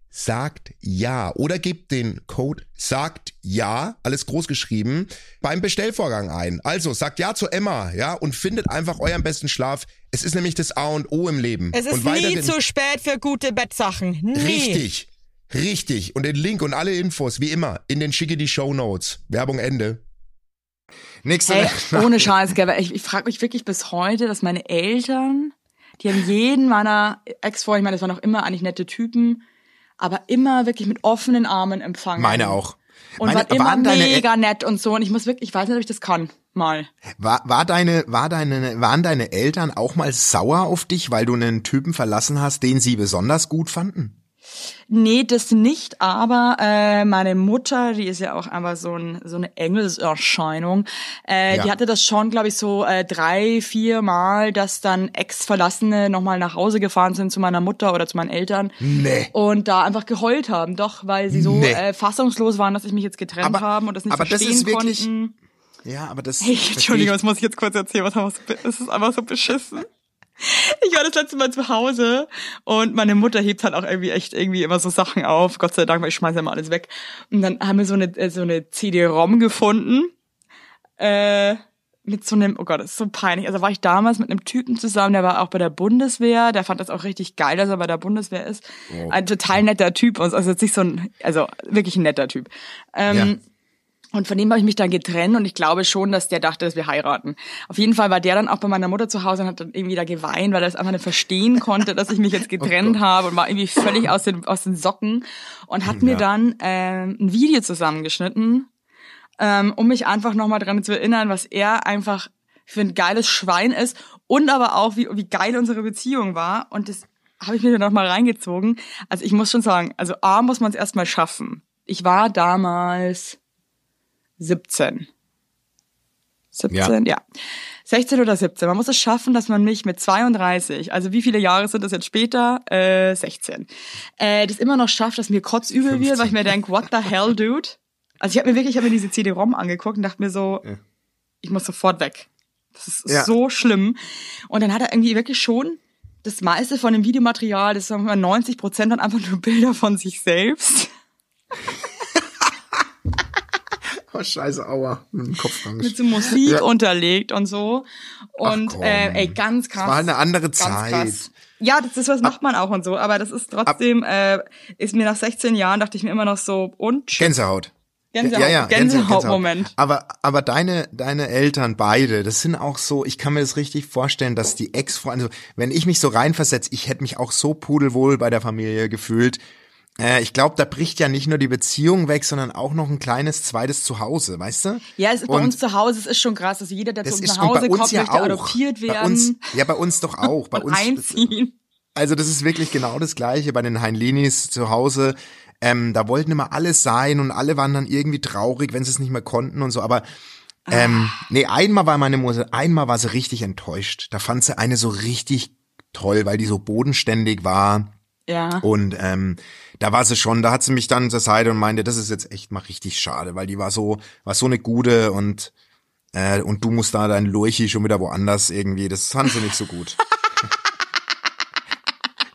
sagt ja oder gebt den Code sagt ja, alles groß geschrieben, beim Bestellvorgang ein. Also sagt ja zu Emma, ja, und findet einfach euren besten Schlaf. Es ist nämlich das A und O im Leben. Es ist und nie zu spät für gute Bettsachen. Nie. Richtig. Richtig. Und den Link und alle Infos, wie immer, in den schicke die Show Notes. Werbung Ende. Nächste Hey, ohne Scheiß, gell, weil ich, ich frage mich wirklich bis heute, dass meine Eltern, die haben jeden meiner Ex-Freunde, ich meine, das waren auch immer eigentlich nette Typen, aber immer wirklich mit offenen Armen empfangen. Meine auch. Und Meine, waren immer mega nett und so. Und ich muss wirklich, ich weiß nicht, ob ich das kann. Mal. war, war deine, war deine, waren deine Eltern auch mal sauer auf dich, weil du einen Typen verlassen hast, den sie besonders gut fanden? Nee, das nicht, aber äh, meine Mutter, die ist ja auch einfach so, ein, so eine Engelserscheinung, äh, Ja. die hatte das schon, glaube ich, so äh, drei, vier Mal, dass dann Ex-Verlassene nochmal nach Hause gefahren sind zu meiner Mutter oder zu meinen Eltern Nee. und da einfach geheult haben, doch, weil sie so Nee. äh, fassungslos waren, dass ich mich jetzt getrennt Aber- haben und das nicht aber das verstehen ist wirklich- konnten. Ja, aber das. Hey, Entschuldigung, das muss ich jetzt kurz erzählen. Was das ist einfach so beschissen. Ich war das letzte Mal zu Hause und meine Mutter hebt halt auch irgendwie echt irgendwie immer so Sachen auf. Gott sei Dank, weil ich schmeiße immer alles weg. Und dann haben wir so eine, äh, so eine CD-ROM gefunden. Äh, mit so einem, oh Gott, das ist so peinlich. Also war ich damals mit einem Typen zusammen, der war auch bei der Bundeswehr, der fand das auch richtig geil, dass er bei der Bundeswehr ist. Ein total netter Typ, also jetzt nicht so ein, also wirklich ein netter Typ. Ähm, Ja. Und von dem habe ich mich dann getrennt und ich glaube schon, dass der dachte, dass wir heiraten. Auf jeden Fall war der dann auch bei meiner Mutter zu Hause und hat dann irgendwie da geweint, weil er es einfach nicht verstehen konnte, dass ich mich jetzt getrennt habe und war irgendwie völlig aus den, aus den Socken und hat mir dann ähm, ein Video zusammengeschnitten, ähm, um mich einfach nochmal dran zu erinnern, was er einfach für ein geiles Schwein ist und aber auch, wie, wie geil unsere Beziehung war. Und das habe ich mir dann nochmal reingezogen. Also ich muss schon sagen, also A muss man es erstmal schaffen. Ich war damals 17. 17, ja. 16 oder 17. Man muss es schaffen, dass man mich mit 32, also wie viele Jahre sind das jetzt später? Äh, 16. Äh, das immer noch schafft, dass mir kotzübel wird, weil ich mir denke, what the hell, dude? Also ich habe mir wirklich, ich habe mir diese CD-ROM angeguckt und dachte mir so, ich muss sofort weg. Das ist Ja. so schlimm. Und dann hat er irgendwie wirklich schon das meiste von dem Videomaterial, das sagen wir mal 90 Prozent, dann einfach nur Bilder von sich selbst. Oh, scheiße, aua. Mit mit so Musik Ja. unterlegt und so. Und äh, ey, ganz krass. Es war eine andere Zeit. Ja, das ist was macht man auch und so, aber das ist trotzdem, äh, ist mir nach 16 Jahren, dachte ich mir immer noch so, und Gänsehaut. Gänsehaut, Ja, ja, Gänsehaut, Gänsehautmoment. Aber, aber deine, deine Eltern beide, das sind auch so, ich kann mir das richtig vorstellen, dass die Ex-Freunde, also wenn ich mich so reinversetze, ich hätte mich auch so pudelwohl bei der Familie gefühlt. Äh, ich glaube, da bricht ja nicht nur die Beziehung weg, sondern auch noch ein kleines zweites Zuhause, weißt du? Ja, es ist bei Und uns zu Hause, es ist schon krass, dass jeder, der zu uns ist nach Hause kommt, ja möchte auch. adoptiert werden Bei uns, ja, bei uns doch auch. Bei uns, einziehen. Also das ist wirklich genau das Gleiche bei den Heinlinis zu Hause. Ähm, da wollten immer alle sein und alle waren dann irgendwie traurig, wenn sie es nicht mehr konnten und so. Aber ähm, nee, einmal war meine Mutter, einmal war sie richtig enttäuscht. Da fand sie eine so richtig toll, weil die so bodenständig war. Ja. Und ähm, da war sie schon, da hat sie mich dann zur Seite und meinte, das ist jetzt echt mal richtig schade, weil die war so, war so eine gute und äh, und du musst da dein Lurchi schon wieder woanders irgendwie. Das fand sie nicht so gut.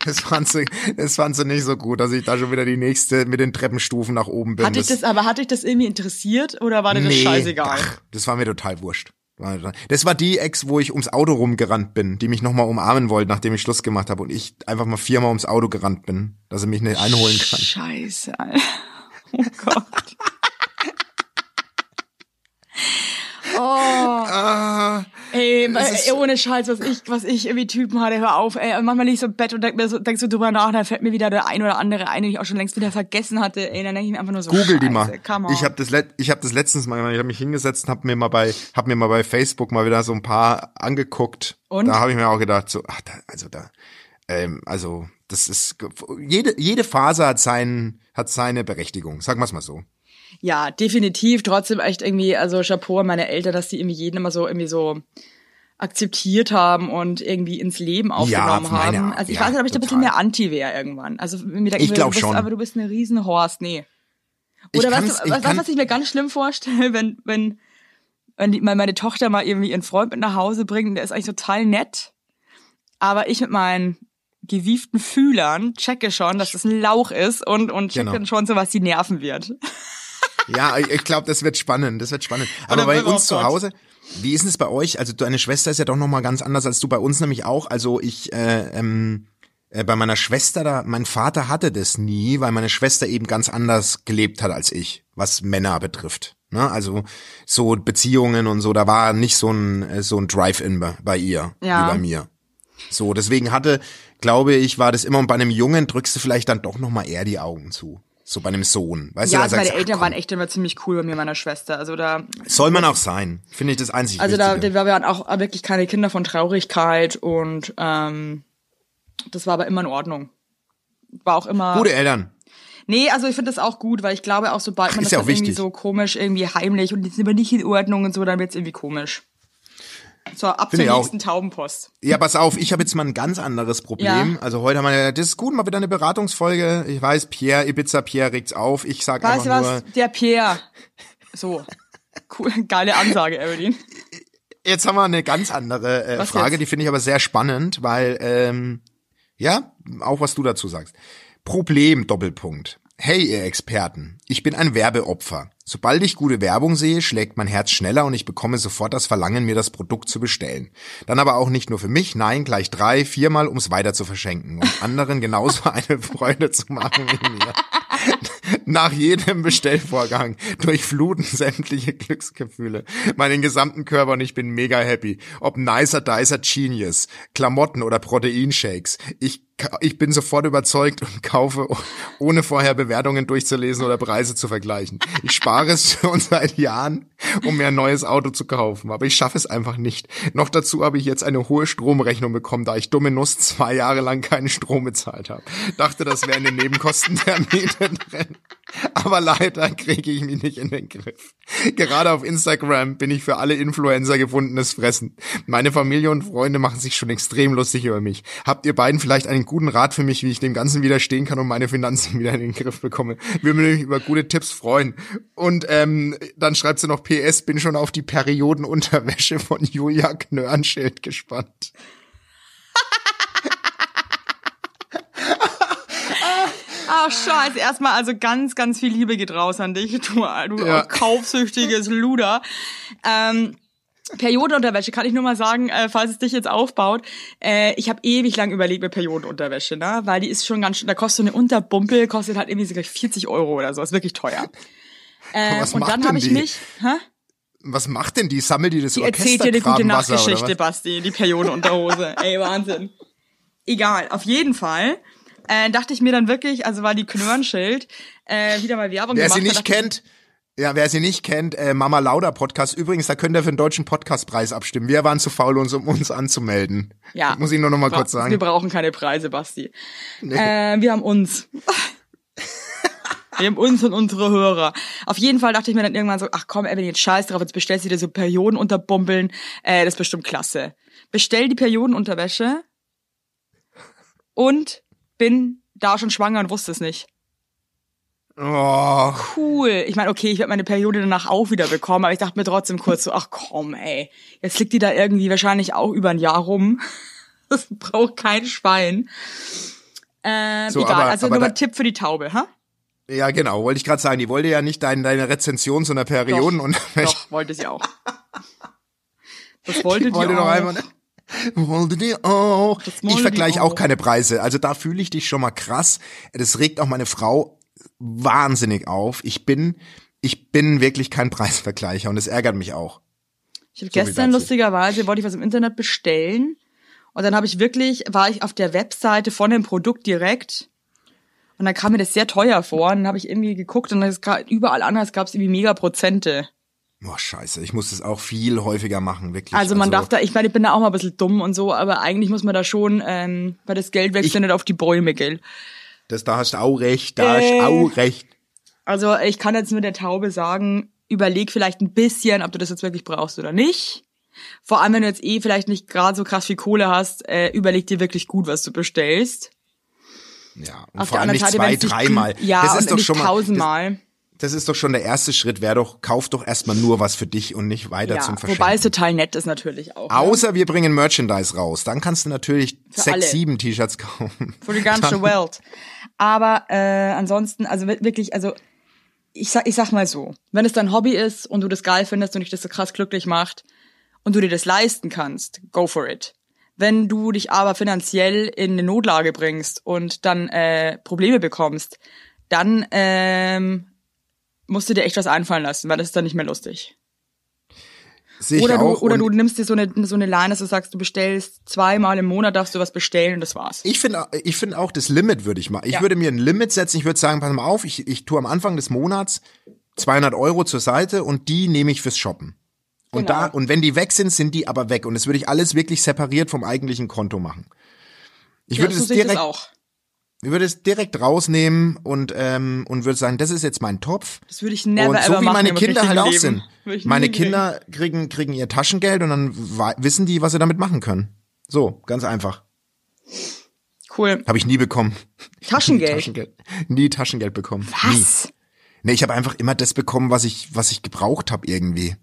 Das fand sie, das fand sie nicht so gut, dass ich da schon wieder die nächste mit den Treppenstufen nach oben bin. Hat dich das, aber hat dich das irgendwie interessiert oder war dir das Nee, scheißegal? Ach, das war mir total wurscht. Das war die Ex, wo ich ums Auto rumgerannt bin, die mich nochmal umarmen wollte, nachdem ich Schluss gemacht habe und ich einfach mal viermal ums Auto gerannt bin, dass sie mich nicht einholen kann. Scheiße, Alter. Oh Gott. Oh, Ah, ey, ist- ey, ohne Scheiß, was ich, was ich irgendwie Typen hatte, hör auf, ey, manchmal lieg ich so im Bett und denk mir so, denk so drüber nach, dann fällt mir wieder der ein oder andere ein, den ich auch schon längst wieder vergessen hatte, ey, dann denke ich mir einfach nur so, Google Scheiße, die mal. come on. Ich habe das, ich hab das letztens mal, ich habe mich hingesetzt und habe mir mal bei, hab mir mal bei Facebook mal wieder so ein paar angeguckt. Und? Da habe ich mir auch gedacht, so, ach, da, also da, ähm, also das ist jede jede Phase hat seinen hat seine Berechtigung. Sagen wir es mal so. Ja, definitiv. Trotzdem echt irgendwie, also Chapeau an meine Eltern, dass die irgendwie jeden immer so irgendwie so akzeptiert haben und irgendwie ins Leben aufgenommen meine haben. Also ich ja, weiß nicht, ob ich da ein bisschen mehr Anti wäre irgendwann. Also mir denken Ich wir, glaub du bist, schon. aber du bist eine Riesenhorst. Nee. Oder ich was, kann- was ich mir ganz schlimm vorstelle, wenn, wenn, wenn die, meine Tochter mal irgendwie ihren Freund mit nach Hause bringt, und der ist eigentlich total nett, aber ich mit meinen gewieften Fühlern checke schon, dass das ein Lauch ist und, und checke Genau. dann schon so, was die nerven wird. Ja, ich, glaube, das wird spannend, das wird spannend. Aber bei uns zu. Hause, wie ist es bei euch? Also deine Schwester ist ja doch noch mal ganz anders als du bei uns nämlich auch. Also ich äh, ähm, äh, bei meiner Schwester da, mein Vater hatte das nie, weil meine Schwester eben ganz anders gelebt hat als ich, was Männer betrifft. Ne? Also so Beziehungen und so, da war nicht so ein äh, so ein Drive-in bei, bei ihr Ja. wie bei mir. So, deswegen hatte, glaube ich, war das immer und bei einem Jungen drückst du vielleicht dann doch noch mal eher die Augen zu. So bei einem Sohn. Weißt Ja, du, also meine sagst ach, Eltern komm. waren echt immer ziemlich cool bei mir und meiner Schwester. Also da, Soll man auch sein. Finde ich das einzig also da, Wichtige. da waren auch wirklich keine Kinder von Traurigkeit und ähm, das war aber immer in Ordnung. War auch immer. Gute Eltern. Nee, also ich finde das auch gut, weil ich glaube auch, sobald man Ist das ja irgendwie so komisch, irgendwie heimlich und die sind aber nicht in Ordnung und so, dann wird's irgendwie komisch. So, ab Finde zur ich auch. nächsten Taubenpost. Ja, pass auf, ich habe jetzt mal ein ganz anderes Problem. Ja. Also heute haben wir, das ist gut, mal wieder eine Beratungsfolge. Ich weiß, Pierre, Ibiza Pierre regt's auf. Ich sag Weißt du einfach nur, was? Der Pierre. So. Cool, geile Ansage, Evelyn. Jetzt haben wir eine ganz andere äh, Was Frage, jetzt? die finde ich aber sehr spannend, weil, ähm, ja, auch was du dazu sagst. Problem, Doppelpunkt. Hey, ihr Experten, ich bin ein Werbeopfer. Sobald ich gute Werbung sehe, schlägt mein Herz schneller und ich bekomme sofort das Verlangen, mir das Produkt zu bestellen. Dann aber auch nicht nur für mich, nein, gleich drei, viermal, um es weiter zu verschenken und anderen genauso eine Freude zu machen wie mir. Nach jedem Bestellvorgang durchfluten sämtliche Glücksgefühle meinen gesamten Körper und ich bin mega happy. Ob nicer dicer Genius, Klamotten oder Proteinshakes. Ich, ich bin sofort überzeugt und kaufe, ohne vorher Bewertungen durchzulesen oder Preise zu vergleichen. Ich spare es schon seit Jahren, um mir ein neues Auto zu kaufen, aber ich schaffe es einfach nicht. Noch dazu habe ich jetzt eine hohe Stromrechnung bekommen, da ich dumme Nuss zwei Jahre lang keinen Strom bezahlt habe. Dachte, das wären die Nebenkosten der Miete drin. Aber leider kriege ich mich nicht in den Griff. Gerade auf Instagram bin ich für alle Influencer gefundenes Fressen. Meine Familie und Freunde machen sich schon extrem lustig über mich. Habt ihr beiden vielleicht einen guten Rat für mich, wie ich dem Ganzen widerstehen kann und meine Finanzen wieder in den Griff bekomme? Würde mich über gute Tipps freuen. Und ähm, dann schreibt sie noch PS, bin schon auf die Periodenunterwäsche von Julia Knörnschild gespannt. Ach scheiße, erstmal also ganz, ganz viel Liebe geht raus an dich, du, du Ja. kaufsüchtiges Luder. Ähm, Periodenunterwäsche kann ich nur mal sagen, äh, falls es dich jetzt aufbaut. Äh, ich habe ewig lang überlegt mit Periodenunterwäsche, ne? Weil die ist schon ganz schön, da kostet so eine Unterbumpel, kostet halt irgendwie sogar 40 Euro oder so, ist wirklich teuer. Äh, was und macht dann denn habe ich die? mich, hä? Was macht denn die? Sammelt die das Die erzählt dir eine gute Nachtgeschichte? Basti, die Periodenunterhose. Ey, Wahnsinn. Egal, auf jeden Fall äh, dachte ich mir dann wirklich, also weil die Knörnschild äh, wieder mal Werbung Wer gemacht sie nicht kennt, ja, wer sie nicht kennt, äh, Mama Lauda Podcast. Übrigens, da könnt ihr für den deutschen Podcastpreis abstimmen. Wir waren zu faul, uns um uns anzumelden. Ja. Muss ich nur noch mal kurz Wir sagen. brauchen keine Preise, Basti. Äh, wir haben uns. wir haben uns und unsere Hörer. Auf jeden Fall dachte ich mir dann irgendwann so, ach komm, Evelyn, jetzt scheiß drauf, jetzt bestellst du dir so Periodenunterbumbeln. Äh, das ist bestimmt klasse. Bestell die Periodenunterwäsche und bin da schon schwanger und wusste es nicht. Oh, Cool. Ich meine, okay, ich werde meine Periode danach auch wieder bekommen, aber ich dachte mir trotzdem kurz so, ach komm, ey, jetzt liegt die da irgendwie wahrscheinlich auch über ein Jahr rum. Das braucht kein Schwein. Ähm, So, egal, aber- also aber nur ein Tipp für die Taube, ha? ja genau, wollte ich gerade sagen. Die wollte ja nicht dein, deine Rezension zu einer Perioden und Doch, wollte sie auch. Das wollte die, wollte auch. doch einmal, ne? Wollte die auch. wollte Ich vergleiche auch keine Preise. Also da fühle ich dich schon mal krass. Das regt auch meine Frau wahnsinnig auf. Ich bin, ich bin wirklich kein Preisvergleicher und das ärgert mich auch. Ich habe So gestern lustigerweise wollte ich was im Internet bestellen und dann habe ich wirklich war ich auf der Webseite von dem Produkt direkt und dann kam mir das sehr teuer vor und dann habe ich irgendwie geguckt und das gra- überall anders gab es irgendwie mega Prozente. Boah, scheiße. Ich muss das auch viel häufiger machen, wirklich. Also man darf da, ich meine, ich bin da auch mal ein bisschen dumm und so, aber eigentlich muss man da schon, ähm, weil das Geld wächst ja nicht auf die Bäume, gell? Das, da hast du auch recht, da Äh. hast du auch recht. Also ich kann jetzt nur der Taube sagen, überleg vielleicht ein bisschen, ob du das jetzt wirklich brauchst oder nicht. Vor allem, wenn du jetzt eh vielleicht nicht gerade so krass viel Kohle hast, äh, überleg dir wirklich gut, was du bestellst. Ja, und Auf vor allem nicht Seite, zwei, dreimal. Ja, das und ist doch nicht schon mal, tausendmal. Das ist doch schon der erste Schritt. Wäre doch, kauf doch erstmal nur was für dich und nicht weiter Ja, zum Verschenken. wobei es total nett ist natürlich auch. Ne? Außer wir bringen Merchandise raus. Dann kannst du natürlich Für sechs, alle. sieben T-Shirts kaufen. Für die ganze Welt. Aber äh, ansonsten, also wi- wirklich, also ich sag, ich sag mal so, wenn es dein Hobby ist und du das geil findest und dich das so krass glücklich macht und du dir das leisten kannst, go for it. Wenn du dich aber finanziell in eine Notlage bringst und dann äh, Probleme bekommst, dann ähm, musst du dir echt was einfallen lassen, weil das ist dann nicht mehr lustig. Sehe ich Oder, du, auch. oder du nimmst dir so eine, so eine Line, dass du sagst, du bestellst zweimal im Monat, darfst du was bestellen und das war's. Ich finde, ich finde auch das Limit würde ich mal. Ich Ja. würde mir ein Limit setzen. Ich würde sagen, pass mal auf, ich, ich tue am Anfang des Monats 200 Euro zur Seite und die nehme ich fürs Shoppen. Und Genau. da, und wenn die weg sind, sind die aber weg. Und das würde ich alles wirklich separiert vom eigentlichen Konto machen. Ich würde ja, so direkt, das auch. Ich würde es direkt rausnehmen und, ähm, und würde sagen, das ist jetzt mein Topf. Das würde ich never und so ever wie meine Kinder halt auch Leben. sind. Meine. Kinder kriegen, kriegen ihr Taschengeld und dann wissen die, was sie damit machen können. So, ganz einfach. Cool. Habe ich nie bekommen. Taschengeld. Taschengeld. Nie Taschengeld bekommen. Was? Nie. Nee, ich habe einfach immer das bekommen, was ich, was ich gebraucht habe irgendwie.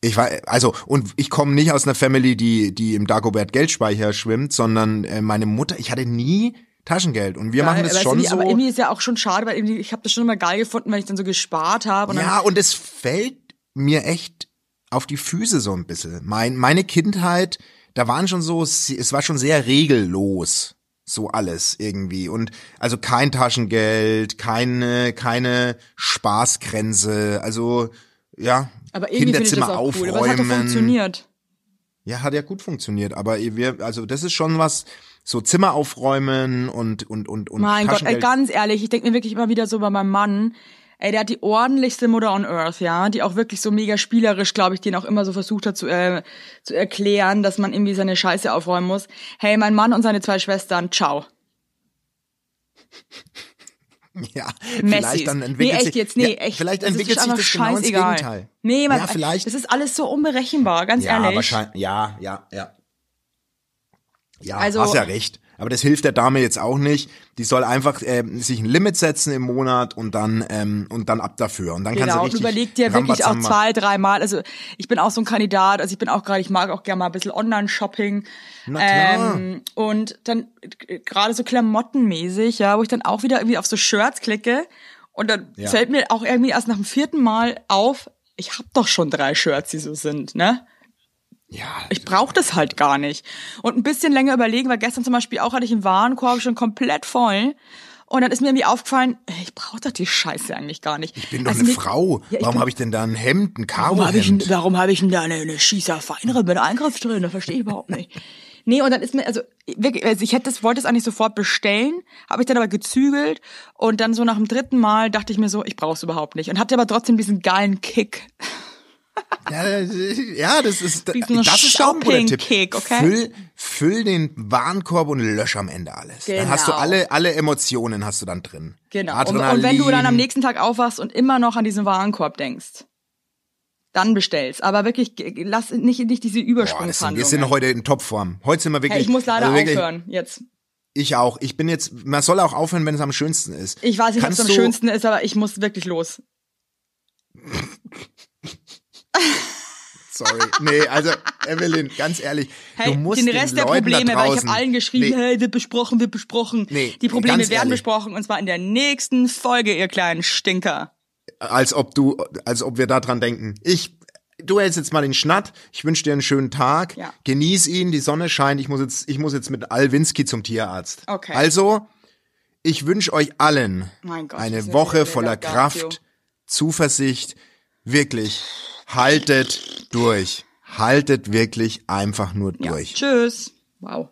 Ich war, also, und ich komme nicht aus einer Family, die, die im Dagobert Geldspeicher schwimmt, sondern äh, meine Mutter, ich hatte nie Taschengeld. Und wir machen das schon irgendwie, so. Aber irgendwie ist ja auch schon schade, weil irgendwie, ich habe das schon immer geil gefunden, weil ich dann so gespart habe. Ja, und es fällt mir echt auf die Füße so ein bisschen. Mein, meine Kindheit, da waren schon so, es war schon sehr regellos. So alles irgendwie. Und also kein Taschengeld, keine, keine Spaßgrenze. Also, ja, aber irgendwie finde ich das Kinderzimmer auch cool. Aber hat aufräumen. funktioniert. Ja, hat ja gut funktioniert. Aber wir, also das ist schon was, so Zimmer aufräumen und, und, und, und Mein Gott, ey, ganz ehrlich, ich denke mir wirklich immer wieder so bei meinem Mann, ey, der hat die ordentlichste Mutter on Earth, ja, die auch wirklich so mega spielerisch, glaube ich, den auch immer so versucht hat zu, äh, zu erklären, dass man irgendwie seine Scheiße aufräumen muss. Hey, mein Mann und seine zwei Schwestern, ciao. Ja, Messis. vielleicht dann nee, entwickelt echt sich, jetzt, nee, ja, echt. vielleicht das ist entwickelt sich das genau ins. Gegenteil. Nee, man, ja, vielleicht. das ist alles so unberechenbar, ganz ja, ehrlich. wahrscheinlich, ja, ja, ja. Ja, Also- hast ja recht. Aber das hilft der Dame jetzt auch nicht. Die soll einfach ähm, sich ein Limit setzen im Monat und dann ähm, und dann ab dafür. Und dann kann sie Genau, und richtig überleg dir wirklich auch zwei, dreimal. Also ich bin auch so ein Kandidat, also ich bin auch gerade, ich mag auch gerne mal ein bisschen Online-Shopping. Ähm, und dann äh, gerade so klamottenmäßig, ja, wo ich dann auch wieder irgendwie auf so Shirts klicke und dann Ja. fällt mir auch irgendwie erst nach dem vierten Mal auf, ich hab doch schon drei Shirts, die so sind, ne? Ja, Ich brauche das halt gar nicht. Und ein bisschen länger überlegen, weil gestern zum Beispiel auch hatte ich einen Warenkorb schon komplett voll. Und dann ist mir irgendwie aufgefallen, ich brauche doch die Scheiße eigentlich gar nicht. ich bin doch Also eine mir- Frau. Ja, Warum habe ich denn da ein Hemd, ein Warum habe ich, Karo-Hemd? denn- warum hab ich denn da eine, eine Schießerfeinere mit Eingriff drin? Das verstehe ich überhaupt nicht. Nee, und dann ist mir, also wirklich, also ich hätte das, wollte es eigentlich sofort bestellen, habe ich dann aber gezügelt und dann so nach dem dritten Mal dachte ich mir so, ich brauche es überhaupt nicht und hatte aber trotzdem diesen geilen Kick. Ja, das ist Diesen das ist auch ein guter Tipp. Shopping-Kick, okay? Füll, füll den Warenkorb und lösch am Ende alles. Dann hast du Genau. alle alle Emotionen hast du dann drin. Genau. Und, Adrenalin. und wenn du dann am nächsten Tag aufwachst und immer noch an diesen Warenkorb denkst, dann bestellst. Aber wirklich, lass nicht, nicht diese Übersprungshandlung. wir sind heute in Topform. Heute sind wir wirklich. hey, ich muss leider also wirklich, aufhören jetzt. Ich auch. Ich bin jetzt. Man soll auch aufhören, wenn es am schönsten ist. Ich weiß nicht, ob es am schönsten ist, aber ich muss wirklich los. Sorry. Nee, also Evelyn, ganz ehrlich, Hey, du musst den den Rest der Leuten Probleme, weil ich habe allen geschrieben, Nee, hey, wird besprochen, wird besprochen. Nee, Die Probleme werden ehrlich. besprochen und zwar in der nächsten Folge, ihr kleinen Stinker. als ob du, als ob wir da dran denken. Ich, du hältst jetzt mal den Schnatt. Ich wünsche dir einen schönen Tag. Ja. Genieß ihn. Die Sonne scheint. Ich muss jetzt, ich muss jetzt mit Alwinski zum Tierarzt. Okay. Also, ich wünsche euch allen Gott, eine Woche voller. Kraft, Zuversicht. Wirklich, haltet durch. Haltet wirklich einfach nur Ja. durch. Tschüss. Wow.